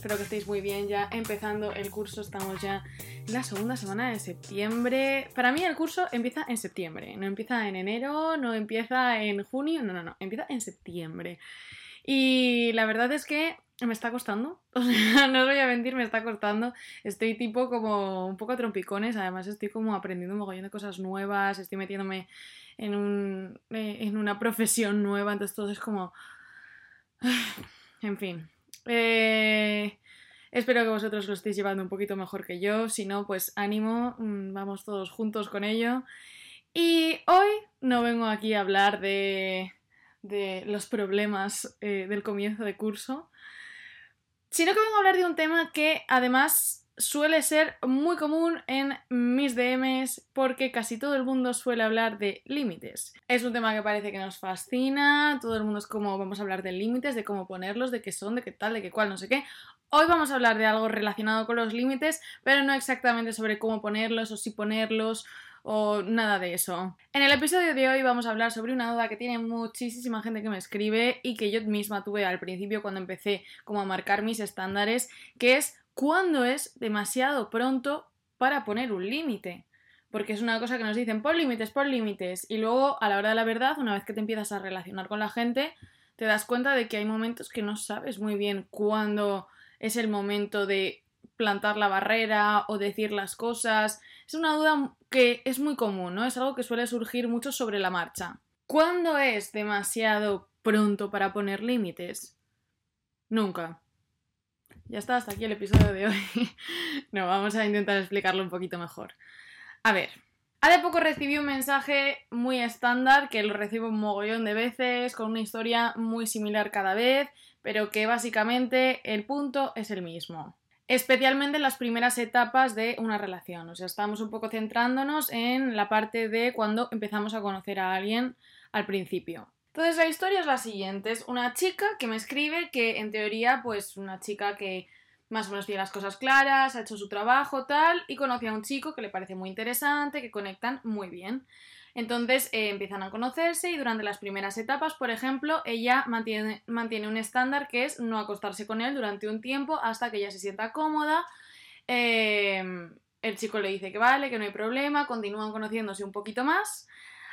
Espero que estéis muy bien ya empezando el curso, estamos ya en la segunda semana de septiembre. Para mí el curso empieza en septiembre, no empieza en enero, no empieza en junio, no, no, no, empieza en septiembre. Y la verdad es que me está costando. O sea, no os voy a mentir, me está costando. Estoy tipo como un poco trompicones. Además, estoy como aprendiendo un mogollón de cosas nuevas. Estoy metiéndome en, un, eh, en una profesión nueva. Entonces, todo es como. En fin. Eh, espero que vosotros lo estéis llevando un poquito mejor que yo. Si no, pues ánimo. mm, Vamos todos juntos con ello. Y hoy no vengo aquí a hablar de, de los problemas eh, del comienzo de curso sino que vengo a hablar de un tema que además suele ser muy común en mis DMs porque casi todo el mundo suele hablar de límites. Es un tema que parece que nos fascina, todo el mundo es como vamos a hablar de límites, de cómo ponerlos, de qué son, de qué tal, de qué cual, no sé qué. Hoy vamos a hablar de algo relacionado con los límites, pero no exactamente sobre cómo ponerlos o si ponerlos o nada de eso. En el episodio de hoy vamos a hablar sobre una duda que tiene muchísima gente que me escribe y que yo misma tuve al principio cuando empecé como a marcar mis estándares, que es ¿cuándo es demasiado pronto para poner un límite? Porque es una cosa que nos dicen, pon límites, pon límites. Y luego, a la hora de la verdad, una vez que te empiezas a relacionar con la gente, te das cuenta de que hay momentos que no sabes muy bien cuándo es el momento de plantar la barrera o decir las cosas. Es una duda que es muy común, ¿no? Es algo que suele surgir mucho sobre la marcha. ¿Cuándo es demasiado pronto para poner límites? Nunca. Ya está, hasta aquí el episodio de hoy. no, vamos a intentar explicarlo un poquito mejor. A ver, hace poco recibí un mensaje muy estándar, que lo recibo un mogollón de veces, con una historia muy similar cada vez, pero que básicamente el punto es el mismo especialmente en las primeras etapas de una relación. O sea, estamos un poco centrándonos en la parte de cuando empezamos a conocer a alguien al principio. Entonces la historia es la siguiente, es una chica que me escribe que en teoría pues una chica que más o menos tiene las cosas claras, ha hecho su trabajo tal y conoce a un chico que le parece muy interesante, que conectan muy bien. Entonces eh, empiezan a conocerse y durante las primeras etapas, por ejemplo, ella mantiene, un estándar que es no acostarse con él durante un tiempo hasta que ella se sienta cómoda. Eh, el chico le dice que vale, que no hay problema, continúan conociéndose un poquito más,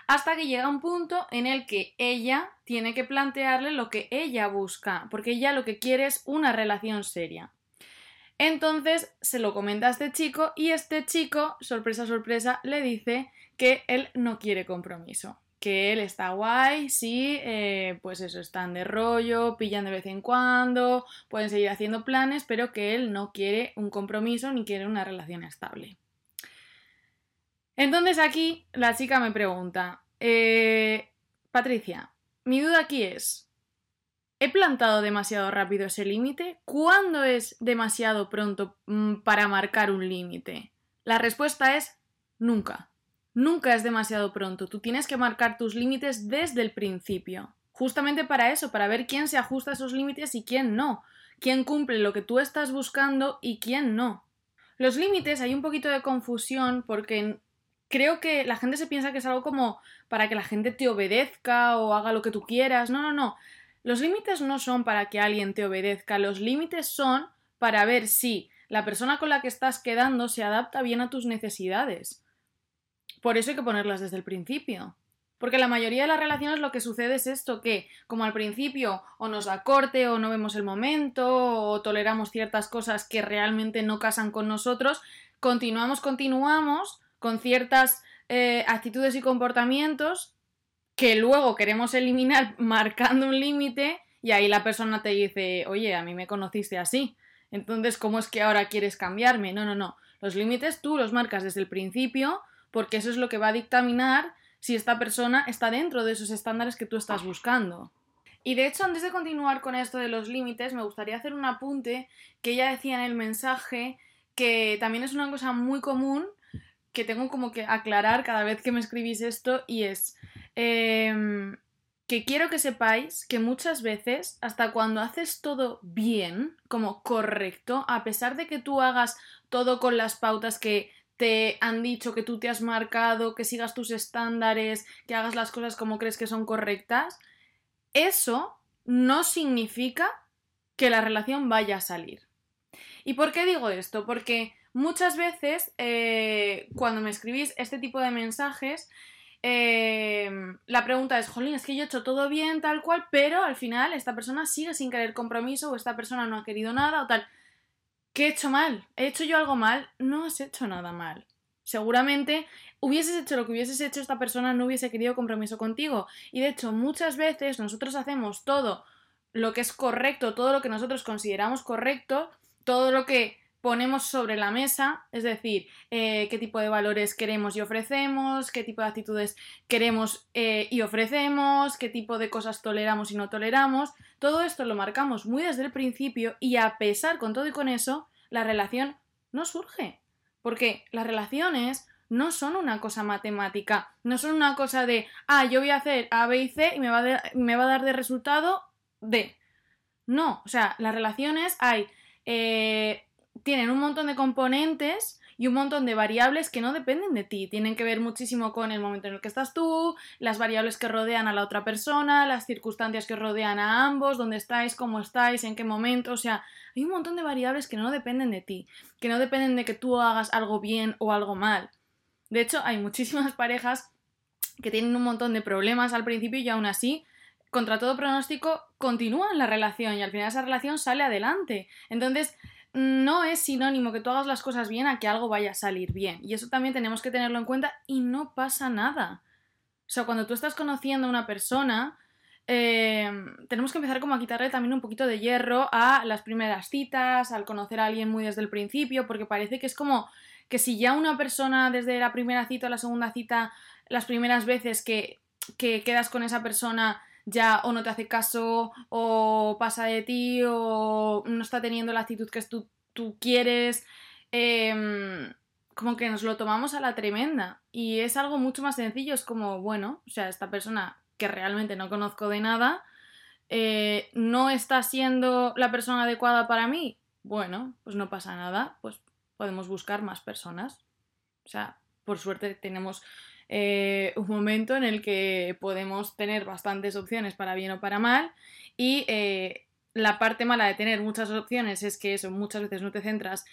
hasta que llega un punto en el que ella tiene que plantearle lo que ella busca, porque ella lo que quiere es una relación seria. Entonces se lo comenta a este chico y este chico, sorpresa, sorpresa, le dice que él no quiere compromiso. Que él está guay, sí, eh, pues eso, están de rollo, pillan de vez en cuando, pueden seguir haciendo planes, pero que él no quiere un compromiso ni quiere una relación estable. Entonces aquí la chica me pregunta, eh, Patricia, mi duda aquí es, ¿he plantado demasiado rápido ese límite? ¿Cuándo es demasiado pronto mm, para marcar un límite? La respuesta es nunca. Nunca es demasiado pronto, tú tienes que marcar tus límites desde el principio. Justamente para eso, para ver quién se ajusta a esos límites y quién no, quién cumple lo que tú estás buscando y quién no. Los límites hay un poquito de confusión porque creo que la gente se piensa que es algo como para que la gente te obedezca o haga lo que tú quieras. No, no, no. Los límites no son para que alguien te obedezca, los límites son para ver si la persona con la que estás quedando se adapta bien a tus necesidades. Por eso hay que ponerlas desde el principio. Porque la mayoría de las relaciones lo que sucede es esto, que como al principio o nos da corte o no vemos el momento o toleramos ciertas cosas que realmente no casan con nosotros, continuamos, continuamos con ciertas eh, actitudes y comportamientos que luego queremos eliminar marcando un límite y ahí la persona te dice, oye, a mí me conociste así, entonces ¿cómo es que ahora quieres cambiarme? No, no, no. Los límites tú los marcas desde el principio porque eso es lo que va a dictaminar si esta persona está dentro de esos estándares que tú estás buscando. Y de hecho, antes de continuar con esto de los límites, me gustaría hacer un apunte que ella decía en el mensaje que también es una cosa muy común que tengo como que aclarar cada vez que me escribís esto y es... Eh, que quiero que sepáis que muchas veces, hasta cuando haces todo bien, como correcto, a pesar de que tú hagas todo con las pautas que te han dicho, que tú te has marcado, que sigas tus estándares, que hagas las cosas como crees que son correctas, eso no significa que la relación vaya a salir. ¿Y por qué digo esto? Porque muchas veces eh, cuando me escribís este tipo de mensajes, eh, la pregunta es, jolín, es que yo he hecho todo bien, tal cual, pero al final esta persona sigue sin querer compromiso o esta persona no ha querido nada o tal. ¿Qué he hecho mal? ¿He hecho yo algo mal? No has hecho nada mal. Seguramente hubieses hecho lo que hubieses hecho, esta persona no hubiese querido compromiso contigo. Y de hecho, muchas veces nosotros hacemos todo lo que es correcto, todo lo que nosotros consideramos correcto, todo lo que ponemos sobre la mesa, es decir, eh, qué tipo de valores queremos y ofrecemos, qué tipo de actitudes queremos eh, y ofrecemos, qué tipo de cosas toleramos y no toleramos. Todo esto lo marcamos muy desde el principio y a pesar con todo y con eso, la relación no surge. Porque las relaciones no son una cosa matemática, no son una cosa de, ah, yo voy a hacer A, B y C y me va, me va a dar de resultado D. No, o sea, las relaciones hay eh, tienen un montón de componentes y un montón de variables que no dependen de ti. Tienen que ver muchísimo con el momento en el que estás tú, las variables que rodean a la otra persona, las circunstancias que rodean a ambos, dónde estáis, cómo estáis, en qué momento. O sea, hay un montón de variables que no dependen de ti, que no dependen de que tú hagas algo bien o algo mal. De hecho, hay muchísimas parejas que tienen un montón de problemas al principio y aún así contra todo pronóstico, continúan la relación y al final esa relación sale adelante. Entonces, no es sinónimo que tú hagas las cosas bien a que algo vaya a salir bien. Y eso también tenemos que tenerlo en cuenta y no pasa nada. O sea, cuando tú estás conociendo a una persona, eh, tenemos que empezar como a quitarle también un poquito de hierro a las primeras citas, al conocer a alguien muy desde el principio, porque parece que es como que si ya una persona desde la primera cita o la segunda cita, las primeras veces que, que quedas con esa persona, ya o no te hace caso o pasa de ti o no está teniendo la actitud que tú, tú quieres. Em, como que nos lo tomamos a la tremenda y es algo mucho más sencillo, es como, bueno, o sea, esta persona que realmente no conozco de nada, eh, no está siendo la persona adecuada para mí, bueno, pues no pasa nada, pues podemos buscar más personas. O sea, por suerte tenemos eh, un momento en el que podemos tener bastantes opciones para bien o para mal y eh, la parte mala de tener muchas opciones es que eso muchas veces no te centras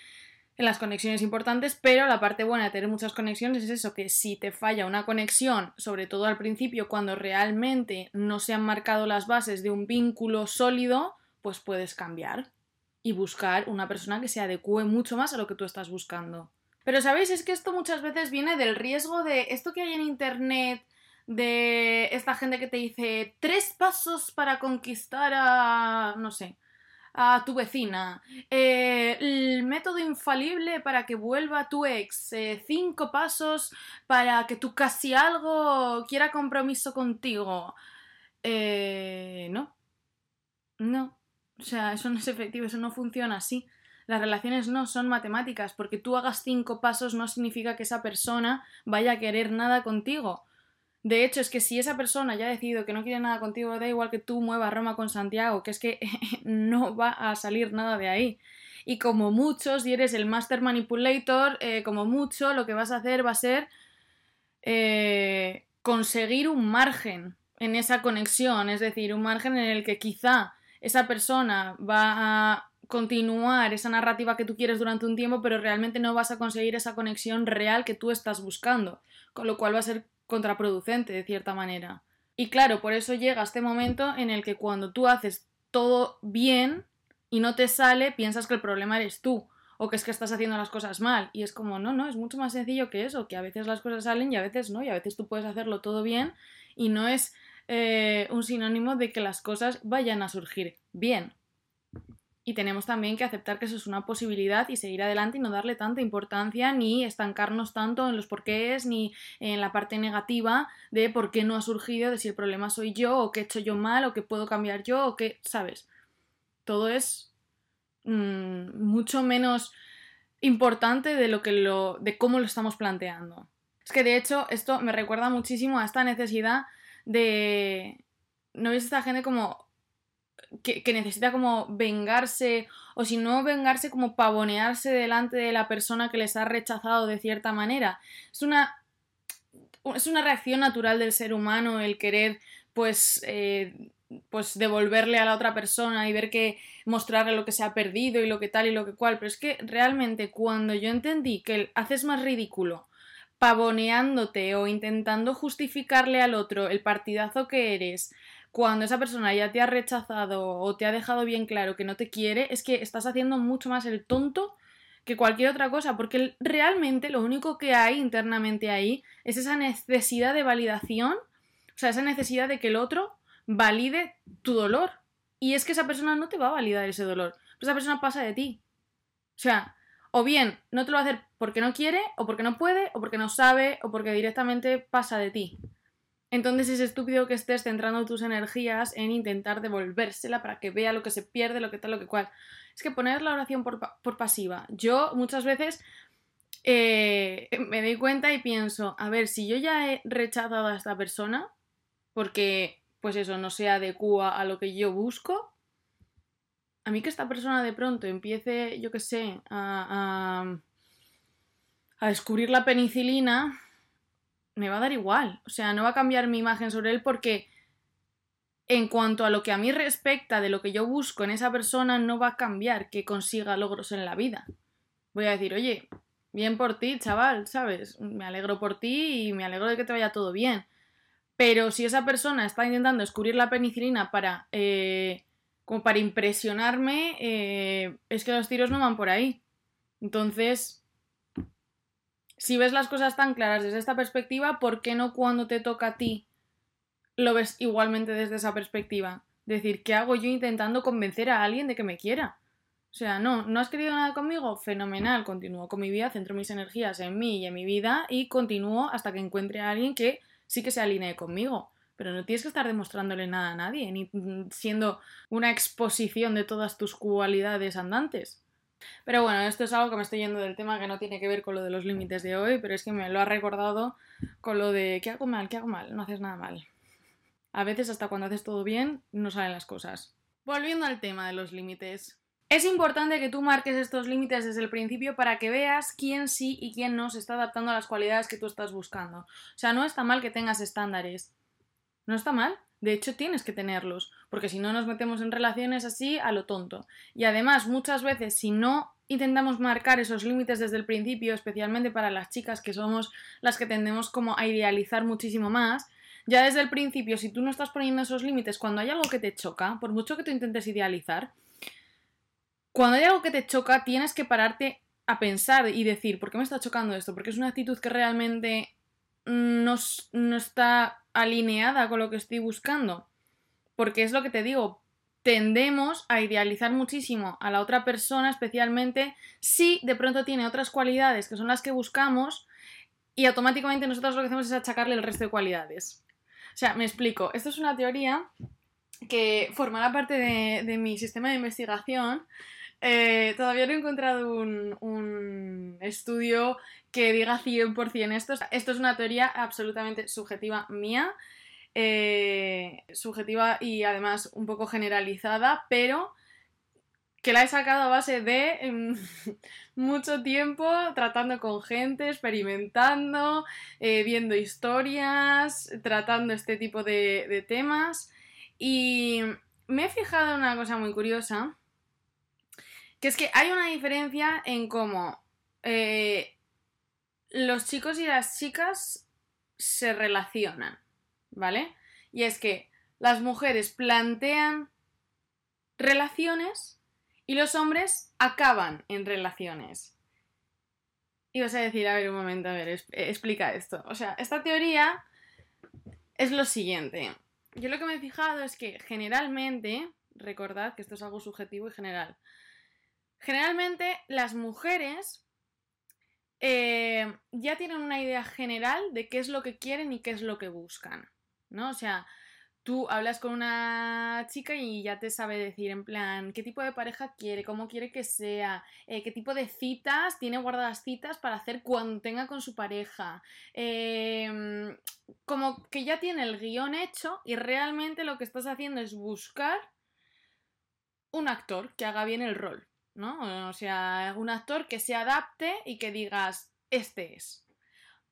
en las conexiones importantes, pero la parte buena de tener muchas conexiones es eso, que si te falla una conexión, sobre todo al principio, cuando realmente no se han marcado las bases de un vínculo sólido, pues puedes cambiar y buscar una persona que se adecue mucho más a lo que tú estás buscando. Pero sabéis, es que esto muchas veces viene del riesgo de esto que hay en Internet, de esta gente que te dice tres pasos para conquistar a, no sé, a tu vecina, eh, el método infalible para que vuelva tu ex, eh, cinco pasos para que tu casi algo quiera compromiso contigo. Eh, no, no, o sea, eso no es efectivo, eso no funciona así. Las relaciones no son matemáticas, porque tú hagas cinco pasos no significa que esa persona vaya a querer nada contigo. De hecho, es que si esa persona ya ha decidido que no quiere nada contigo, da igual que tú muevas Roma con Santiago, que es que no va a salir nada de ahí. Y como muchos, si eres el Master Manipulator, eh, como mucho, lo que vas a hacer va a ser eh, conseguir un margen en esa conexión, es decir, un margen en el que quizá esa persona va a continuar esa narrativa que tú quieres durante un tiempo, pero realmente no vas a conseguir esa conexión real que tú estás buscando, con lo cual va a ser contraproducente de cierta manera. Y claro, por eso llega este momento en el que cuando tú haces todo bien y no te sale, piensas que el problema eres tú o que es que estás haciendo las cosas mal. Y es como, no, no, es mucho más sencillo que eso, que a veces las cosas salen y a veces no, y a veces tú puedes hacerlo todo bien y no es eh, un sinónimo de que las cosas vayan a surgir bien. Y tenemos también que aceptar que eso es una posibilidad y seguir adelante y no darle tanta importancia ni estancarnos tanto en los porqués ni en la parte negativa de por qué no ha surgido, de si el problema soy yo o qué he hecho yo mal o qué puedo cambiar yo o qué, ¿sabes? Todo es mm, mucho menos importante de lo que lo de cómo lo estamos planteando. Es que de hecho esto me recuerda muchísimo a esta necesidad de ¿no ves esta gente como que, necesita como vengarse o si no vengarse como pavonearse delante de la persona que les ha rechazado de cierta manera? Es una es una reacción natural del ser humano el querer pues eh, pues devolverle a la otra persona y ver que mostrarle lo que se ha perdido y lo que tal y lo que cual, pero es que realmente cuando yo entendí que haces más ridículo pavoneándote o intentando justificarle al otro el partidazo que eres cuando esa persona ya te ha rechazado o te ha dejado bien claro que no te quiere, es que estás haciendo mucho más el tonto que cualquier otra cosa, porque realmente lo único que hay internamente ahí es esa necesidad de validación, o sea, esa necesidad de que el otro valide tu dolor. Y es que esa persona no te va a validar ese dolor. Esa persona pasa de ti. O sea, o bien no te lo va a hacer porque no quiere, o porque no puede, o porque no sabe, o porque directamente pasa de ti. Entonces es estúpido que estés centrando tus energías en intentar devolvérsela para que vea lo que se pierde, lo que tal, lo que cual. Es que poner la oración por, pasiva. Yo muchas veces eh, me doy cuenta y pienso, a ver, si yo ya he rechazado a esta persona, porque pues eso, no se adecua a lo que yo busco, a mí que esta persona de pronto empiece, yo qué sé, a, a, descubrir la penicilina, me va a dar igual. O sea, no va a cambiar mi imagen sobre él porque en cuanto a lo que a mí respecta de lo que yo busco en esa persona, no va a cambiar que consiga logros en la vida. Voy a decir, oye, bien por ti, chaval, ¿sabes? Me alegro por ti y me alegro de que te vaya todo bien. Pero si esa persona está intentando descubrir la penicilina para, eh, como para impresionarme, eh, es que los tiros no van por ahí. Entonces, si ves las cosas tan claras desde esta perspectiva, ¿por qué no cuando te toca a ti lo ves igualmente desde esa perspectiva? Decir, ¿qué hago yo intentando convencer a alguien de que me quiera? O sea, no, ¿no has querido nada conmigo? Fenomenal, continúo con mi vida, centro mis energías en mí y en mi vida y continúo hasta que encuentre a alguien que sí que se alinee conmigo. Pero no tienes que estar demostrándole nada a nadie, ni siendo una exposición de todas tus cualidades andantes. Pero bueno, esto es algo que me estoy yendo del tema que no tiene que ver con lo de los límites de hoy, pero es que me lo ha recordado con lo de ¿qué hago mal? ¿Qué hago mal? No haces nada mal. A veces hasta cuando haces todo bien no salen las cosas. Volviendo al tema de los límites. Es importante que tú marques estos límites desde el principio para que veas quién sí y quién no se está adaptando a las cualidades que tú estás buscando. O sea, no está mal que tengas estándares. No está mal. De hecho, tienes que tenerlos, porque si no nos metemos en relaciones así a lo tonto. Y además, muchas veces, si no intentamos marcar esos límites desde el principio, especialmente para las chicas que somos las que tendemos como a idealizar muchísimo más, ya desde el principio, si tú no estás poniendo esos límites cuando hay algo que te choca, por mucho que tú intentes idealizar, cuando hay algo que te choca, tienes que pararte a pensar y decir, ¿por qué me está chocando esto? Porque es una actitud que realmente no, no está alineada con lo que estoy buscando. Porque es lo que te digo, tendemos a idealizar muchísimo a la otra persona, especialmente si de pronto tiene otras cualidades que son las que buscamos y automáticamente nosotros lo que hacemos es achacarle el resto de cualidades. O sea, me explico, esto es una teoría que formará parte de, de mi sistema de investigación eh, todavía no he encontrado un, estudio que diga 100% esto. Esto es una teoría absolutamente subjetiva mía, eh, subjetiva y además un poco generalizada, pero que la he sacado a base de em, mucho tiempo tratando con gente, experimentando, eh, viendo historias, tratando este tipo de, de temas. Y me he fijado en una cosa muy curiosa que es que hay una diferencia en cómo eh, los chicos y las chicas se relacionan, ¿vale? Y es que las mujeres plantean relaciones y los hombres acaban en relaciones. Y vas a decir, a ver, un momento, a ver, explica esto. O sea, esta teoría es lo siguiente. Yo lo que me he fijado es que generalmente, recordad que esto es algo subjetivo y general, Generalmente las mujeres eh, ya tienen una idea general de qué es lo que quieren y qué es lo que buscan, ¿no? O sea, tú hablas con una chica y ya te sabe decir en plan qué tipo de pareja quiere, cómo quiere que sea, eh, qué tipo de citas tiene guardadas citas para hacer cuando tenga con su pareja. Em, como que ya tiene el guion hecho y realmente lo que estás haciendo es buscar un actor que haga bien el rol, ¿no? O sea, un actor que se adapte y que digas, este es.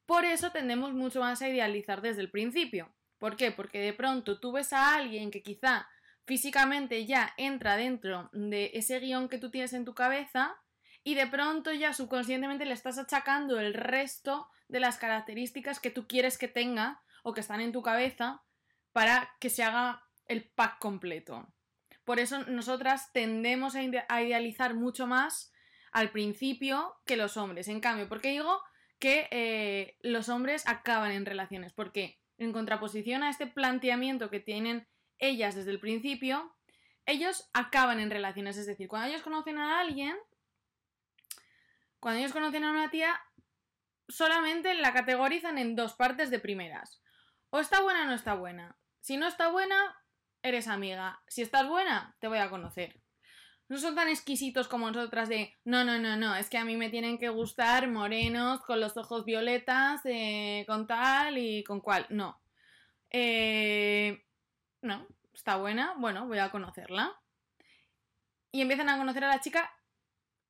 Por eso tendemos mucho más a idealizar desde el principio. ¿Por qué? Porque de pronto tú ves a alguien que quizá físicamente ya entra dentro de ese guion que tú tienes en tu cabeza y de pronto ya subconscientemente le estás achacando el resto de las características que tú quieres que tenga o que están en tu cabeza para que se haga el pack completo. Por eso nosotras tendemos a idealizar mucho más al principio que los hombres. En cambio, ¿por qué digo que eh, los hombres acaban en relaciones? Porque en contraposición a este planteamiento que tienen ellas desde el principio, ellos acaban en relaciones. Es decir, cuando ellos conocen a alguien, cuando ellos conocen a una tía, solamente la categorizan en dos partes de primeras. O está buena o no está buena. Si no está buena, eres amiga. Si estás buena, te voy a conocer. No son tan exquisitos como nosotras de no, no, no, no, es que a mí me tienen que gustar morenos, con los ojos violetas, eh, con tal y con cual. No. Eh, no, está buena, bueno, voy a conocerla. Y empiezan a conocer a la chica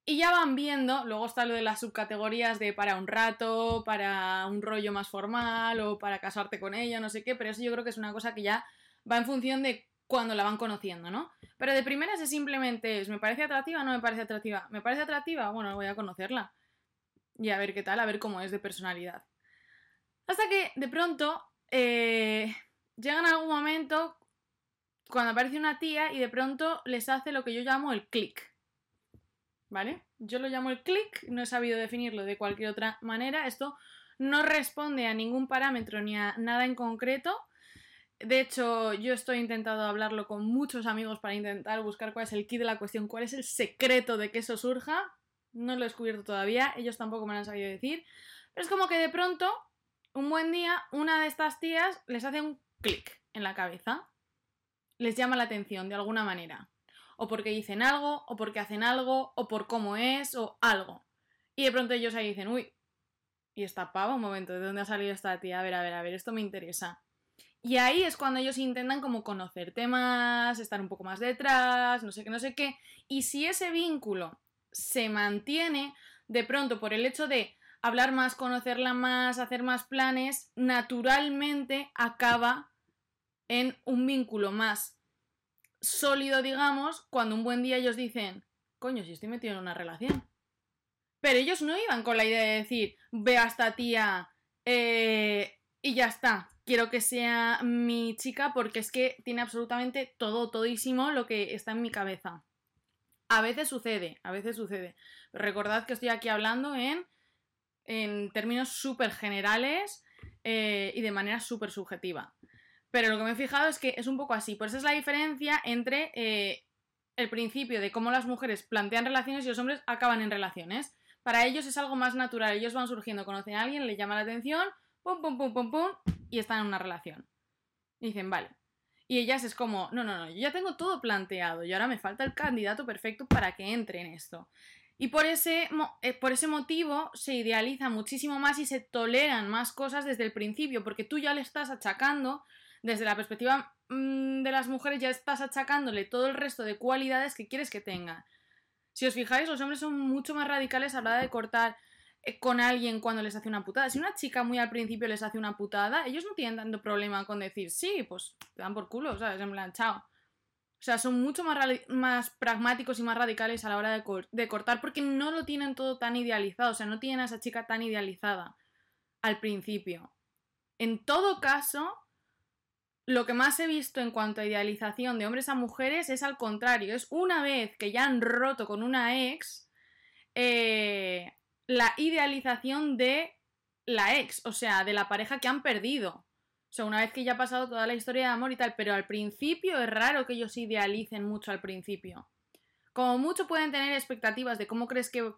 y ya van viendo, luego está lo de las subcategorías de para un rato, para un rollo más formal o para casarte con ella, no sé qué, pero eso yo creo que es una cosa que ya va en función de cuando la van conociendo, ¿no? Pero de primeras es simplemente es, ¿me parece atractiva no me parece atractiva? ¿Me parece atractiva? Bueno, voy a conocerla. Y a ver qué tal, a ver cómo es de personalidad. Hasta que de pronto eh, llegan algún momento cuando aparece una tía y de pronto les hace lo que yo llamo el click. ¿Vale? Yo lo llamo el click, no he sabido definirlo de cualquier otra manera. Esto no responde a ningún parámetro ni a nada en concreto, de hecho, yo estoy intentando hablarlo con muchos amigos para intentar buscar cuál es el kit de la cuestión, cuál es el secreto de que eso surja. No lo he descubierto todavía, ellos tampoco me lo han sabido decir. Pero es como que de pronto, un buen día, una de estas tías les hace un clic en la cabeza. Les llama la atención de alguna manera. O porque dicen algo, o porque hacen algo, o por cómo es, o algo. Y de pronto ellos ahí dicen, uy, y esta pava, un momento, ¿de dónde ha salido esta tía? A ver, a ver, a ver, esto me interesa. Y ahí es cuando ellos intentan como conocerte más, estar un poco más detrás, no sé qué, no sé qué. Y si ese vínculo se mantiene, de pronto por el hecho de hablar más, conocerla más, hacer más planes, naturalmente acaba en un vínculo más sólido, digamos, cuando un buen día ellos dicen, coño, si estoy metido en una relación. Pero ellos no iban con la idea de decir, ve a esta tía eh, y ya está quiero que sea mi chica porque es que tiene absolutamente todo, todísimo lo que está en mi cabeza. A veces sucede, a veces sucede. Recordad que estoy aquí hablando en, en términos súper generales eh, y de manera súper subjetiva. Pero lo que me he fijado es que es un poco así. Por eso es la diferencia entre eh, el principio de cómo las mujeres plantean relaciones y los hombres acaban en relaciones. Para ellos es algo más natural. Ellos van surgiendo, conocen a alguien, le llama la atención, pum, pum, pum, pum, pum, y están en una relación. Y dicen, vale. Y ellas es como, no, no, no, yo ya tengo todo planteado y ahora me falta el candidato perfecto para que entre en esto. Y por ese, eh, por ese motivo se idealiza muchísimo más y se toleran más cosas desde el principio, porque tú ya le estás achacando, desde la perspectiva mm, de las mujeres, ya estás achacándole todo el resto de cualidades que quieres que tenga. Si os fijáis, los hombres son mucho más radicales a la hora de cortar con alguien cuando les hace una putada. Si una chica muy al principio les hace una putada, ellos no tienen tanto problema con decir, sí, pues te dan por culo, ¿sabes? En plan, chao. O sea, son mucho más, más pragmáticos y más radicales a la hora de, de, cortar porque no lo tienen todo tan idealizado, o sea, no tienen a esa chica tan idealizada al principio. En todo caso, lo que más he visto en cuanto a idealización de hombres a mujeres es al contrario, es una vez que ya han roto con una ex, eh, la idealización de la ex, o sea, de la pareja que han perdido. O sea, una vez que ya ha pasado toda la historia de amor y tal, pero al principio es raro que ellos idealicen mucho al principio. Como mucho pueden tener expectativas de cómo crees que.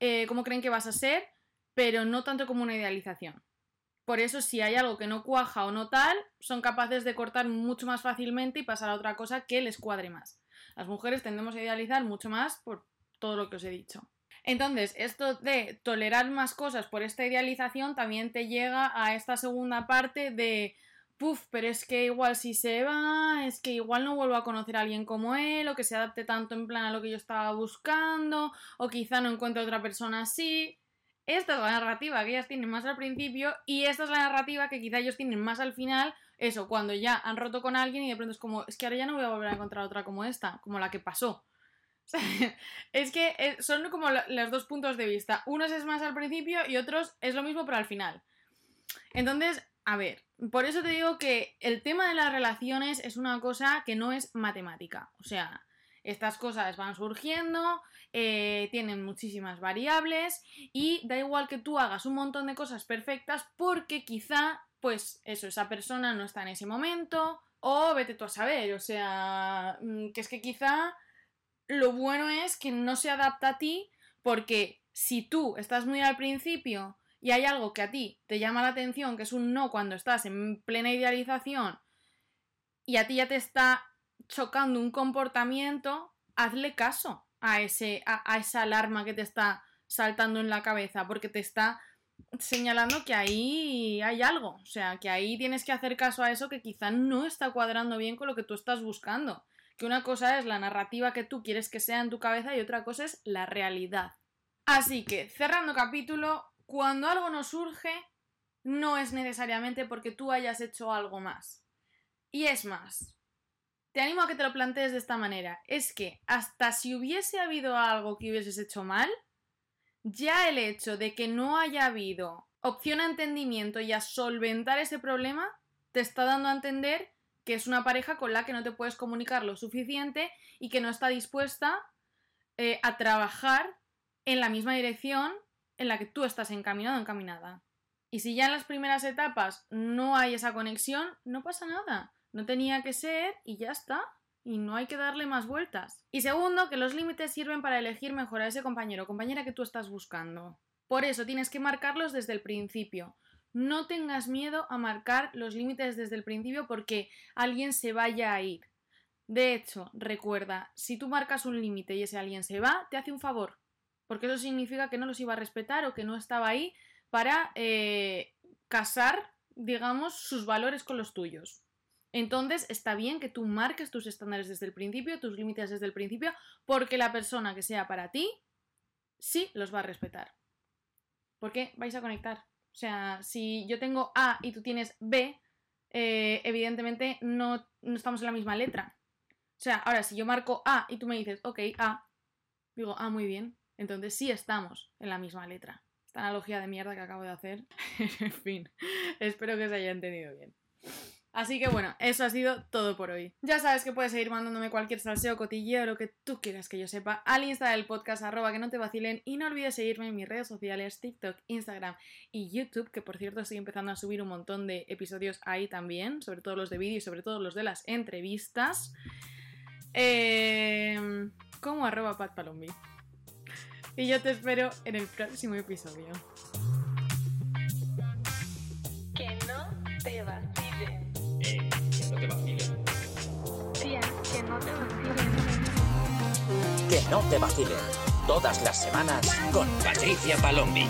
Eh, cómo creen que vas a ser, pero no tanto como una idealización. Por eso, si hay algo que no cuaja o no tal, son capaces de cortar mucho más fácilmente y pasar a otra cosa que les cuadre más. Las mujeres tendemos a idealizar mucho más por todo lo que os he dicho. Entonces, esto de tolerar más cosas por esta idealización también te llega a esta segunda parte de, puf, pero es que igual si se va, es que igual no vuelvo a conocer a alguien como él, o que se adapte tanto en plan a lo que yo estaba buscando, o quizá no encuentre otra persona así. Esta es la narrativa que ellas tienen más al principio y esta es la narrativa que quizá ellos tienen más al final, eso, cuando ya han roto con alguien y de pronto es como, es que ahora ya no voy a volver a encontrar otra como esta, como la que pasó. es que eh, son como los dos puntos de vista. Unos es más al principio y otros es lo mismo pero al final. Entonces, a ver, por eso te digo que el tema de las relaciones es una cosa que no es matemática. O sea, estas cosas van surgiendo, eh, tienen muchísimas variables y da igual que tú hagas un montón de cosas perfectas porque quizá, pues eso, esa persona no está en ese momento o vete tú a saber, o sea, mm, que es que quizá lo bueno es que no se adapta a ti porque si tú estás muy al principio y hay algo que a ti te llama la atención, que es un no cuando estás en plena idealización y a ti ya te está chocando un comportamiento, hazle caso a, ese, a, esa alarma que te está saltando en la cabeza, porque te está señalando que ahí hay algo, o sea, que ahí tienes que hacer caso a eso que quizá no está cuadrando bien con lo que tú estás buscando. Que una cosa es la narrativa que tú quieres que sea en tu cabeza y otra cosa es la realidad. Así que, cerrando capítulo, cuando algo no surge, no es necesariamente porque tú hayas hecho algo más. Y es más, te animo a que te lo plantees de esta manera. Es que hasta si hubiese habido algo que hubieses hecho mal, ya el hecho de que no haya habido opción a entendimiento y a solventar ese problema, te está dando a entender que es una pareja con la que no te puedes comunicar lo suficiente y que no está dispuesta eh, a trabajar en la misma dirección en la que tú estás encaminado o encaminada. Y si ya en las primeras etapas no hay esa conexión, no pasa nada. No tenía que ser y ya está. Y no hay que darle más vueltas. Y segundo, que los límites sirven para elegir mejor a ese compañero o compañera que tú estás buscando. Por eso tienes que marcarlos desde el principio. No tengas miedo a marcar los límites desde el principio porque alguien se vaya a ir. De hecho, recuerda, si tú marcas un límite y ese alguien se va, te hace un favor. Porque eso significa que no los iba a respetar o que no estaba ahí para eh, casar, digamos, sus valores con los tuyos. Entonces está bien que tú marques tus estándares desde el principio, tus límites desde el principio, porque la persona que sea para ti sí los va a respetar. Porque vais a conectar. O sea, si yo tengo A y tú tienes B, eh, evidentemente no, no estamos en la misma letra. O sea, ahora si yo marco A y tú me dices, ok, A, digo, ah, muy bien. Entonces sí estamos en la misma letra. Esta analogía de mierda que acabo de hacer. en fin, espero que se haya entendido bien. Así que bueno, eso ha sido todo por hoy. Ya sabes que puedes seguir mandándome cualquier salseo, cotilleo, lo que tú quieras que yo sepa al Insta del podcast, arroba que no te vacilen y no olvides seguirme en mis redes sociales, TikTok, Instagram y YouTube, que por cierto estoy empezando a subir un montón de episodios ahí también, sobre todo los de vídeo y sobre todo los de las entrevistas. Eh, como arroba Pat Y yo te espero en el próximo episodio. Que no te que no te vacilen. Tía, que no te vacilen. Que no te vacilen. Todas las semanas con Patricia Palombi.